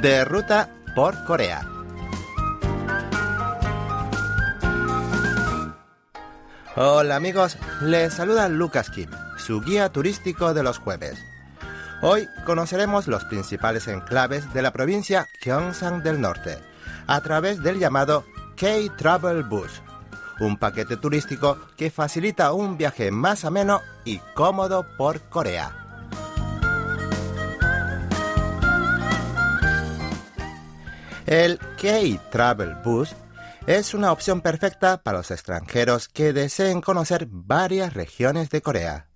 De ruta por Corea. Hola amigos, les saluda Lucas Kim, su guía turístico de los jueves. Hoy conoceremos los principales enclaves de la provincia Gyeongsang del Norte a través del llamado K-Travel Bus, un paquete turístico que facilita un viaje más ameno y cómodo por Corea. El K-Travel Bus es una opción perfecta para los extranjeros que deseen conocer varias regiones de Corea.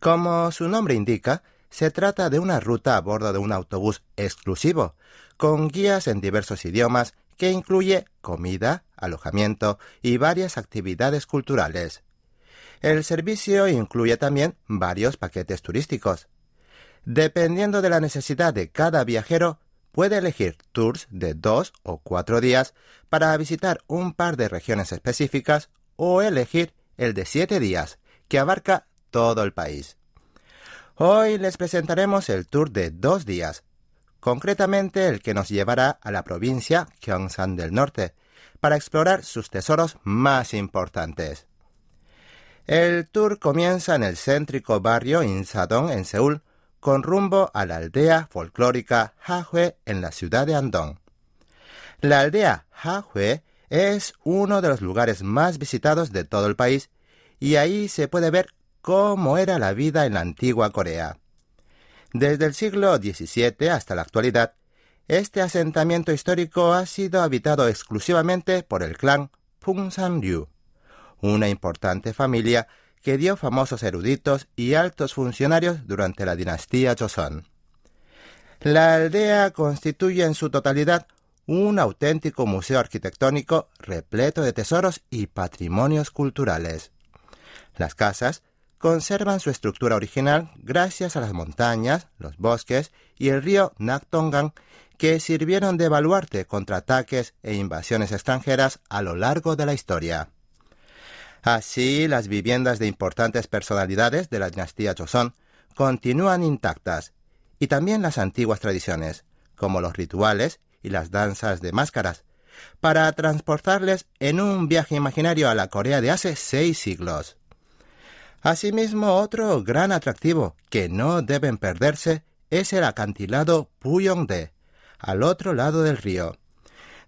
Como su nombre indica, se trata de una ruta a bordo de un autobús exclusivo, con guías en diversos idiomas que incluye comida, alojamiento y varias actividades culturales. El servicio incluye también varios paquetes turísticos. Dependiendo de la necesidad de cada viajero, puede elegir tours de dos o cuatro días para visitar un par de regiones específicas o elegir el de siete días, que abarca todo el país. Hoy les presentaremos el tour de dos días, concretamente el que nos llevará a la provincia Gyeongsang del Norte, para explorar sus tesoros más importantes. El tour comienza en el céntrico barrio Insadong en Seúl, con rumbo a la aldea folclórica Hahue en la ciudad de Andong. La aldea Hahue es uno de los lugares más visitados de todo el país y ahí se puede ver cómo era la vida en la antigua Corea. Desde el siglo XVII hasta la actualidad, este asentamiento histórico ha sido habitado exclusivamente por el clan Pungsan-ryu, una importante familia que dio famosos eruditos y altos funcionarios durante la dinastía Joseon. La aldea constituye en su totalidad un auténtico museo arquitectónico repleto de tesoros y patrimonios culturales. Las casas conservan su estructura original gracias a las montañas, los bosques y el río Naktongan que sirvieron de baluarte contra ataques e invasiones extranjeras a lo largo de la historia. Así, las viviendas de importantes personalidades de la dinastía Joseon continúan intactas, y también las antiguas tradiciones, como los rituales y las danzas de máscaras, para transportarles en un viaje imaginario a la Corea de hace seis siglos. Asimismo, otro gran atractivo que no deben perderse es el acantilado Puyongde, al otro lado del río,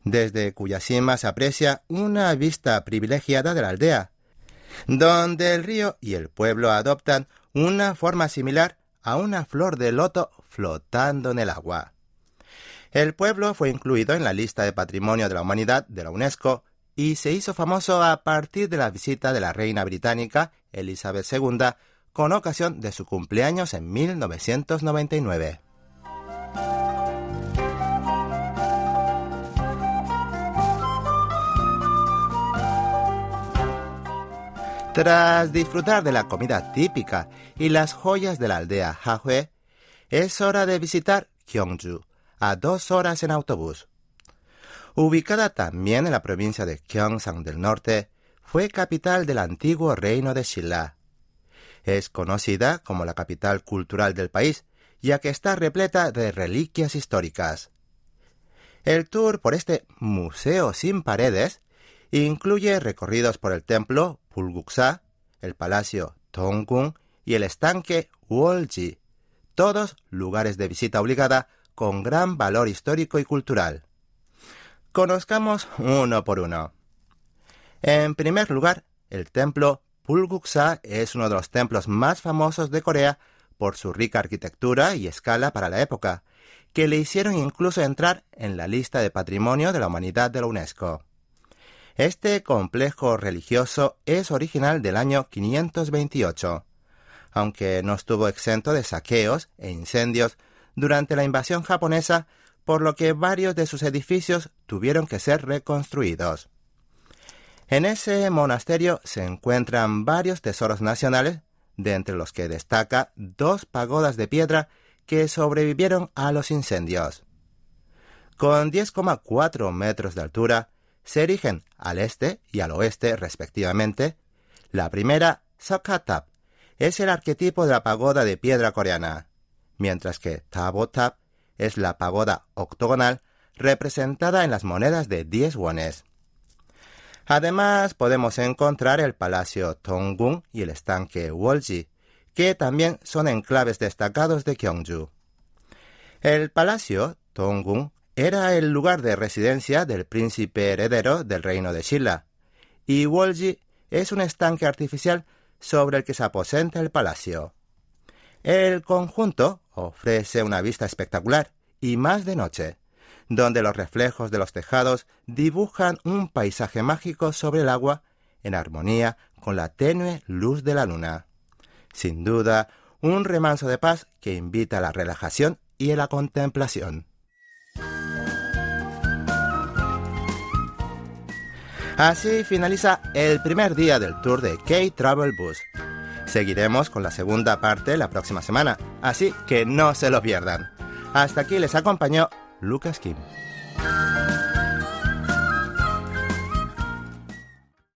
desde cuya cima se aprecia una vista privilegiada de la aldea, donde el río y el pueblo adoptan una forma similar a una flor de loto flotando en el agua. El pueblo fue incluido en la lista de Patrimonio de la Humanidad de la UNESCO y se hizo famoso a partir de la visita de la reina británica Elizabeth II con ocasión de su cumpleaños en 1999. Tras disfrutar de la comida típica y las joyas de la aldea Hahue, es hora de visitar Gyeongju, a dos horas en autobús. Ubicada también en la provincia de Gyeongsang del Norte, fue capital del antiguo reino de Shilla. Es conocida como la capital cultural del país, ya que está repleta de reliquias históricas. El tour por este museo sin paredes incluye recorridos por el templo Pulguksa, el palacio Tonggung y el estanque Wolji, todos lugares de visita obligada con gran valor histórico y cultural. Conozcamos uno por uno. En primer lugar, el templo Pulguksa es uno de los templos más famosos de Corea por su rica arquitectura y escala para la época, que le hicieron incluso entrar en la lista de Patrimonio de la Humanidad de la UNESCO. Este complejo religioso es original del año 528, aunque no estuvo exento de saqueos e incendios durante la invasión japonesa, por lo que varios de sus edificios tuvieron que ser reconstruidos. En ese monasterio se encuentran varios tesoros nacionales, de entre los que destaca dos pagodas de piedra que sobrevivieron a los incendios. Con 10,4 metros de altura, se erigen al este y al oeste respectivamente. La primera, Sokatap, es el arquetipo de la pagoda de piedra coreana, mientras que Tabotap es la pagoda octogonal representada en las monedas de 10 wones. Además, podemos encontrar el Palacio Tonggung y el estanque Wolji, que también son enclaves destacados de Gyeongju. El Palacio Tonggung era el lugar de residencia del príncipe heredero del reino de Shilla, y Wolji es un estanque artificial sobre el que se aposenta el palacio. El conjunto ofrece una vista espectacular y más de noche, donde los reflejos de los tejados dibujan un paisaje mágico sobre el agua en armonía con la tenue luz de la luna. Sin duda, un remanso de paz que invita a la relajación y a la contemplación. Así finaliza el primer día del tour de K-Travel Bus. Seguiremos con la segunda parte la próxima semana, así que no se lo pierdan. Hasta aquí les acompañó Lucas Kim.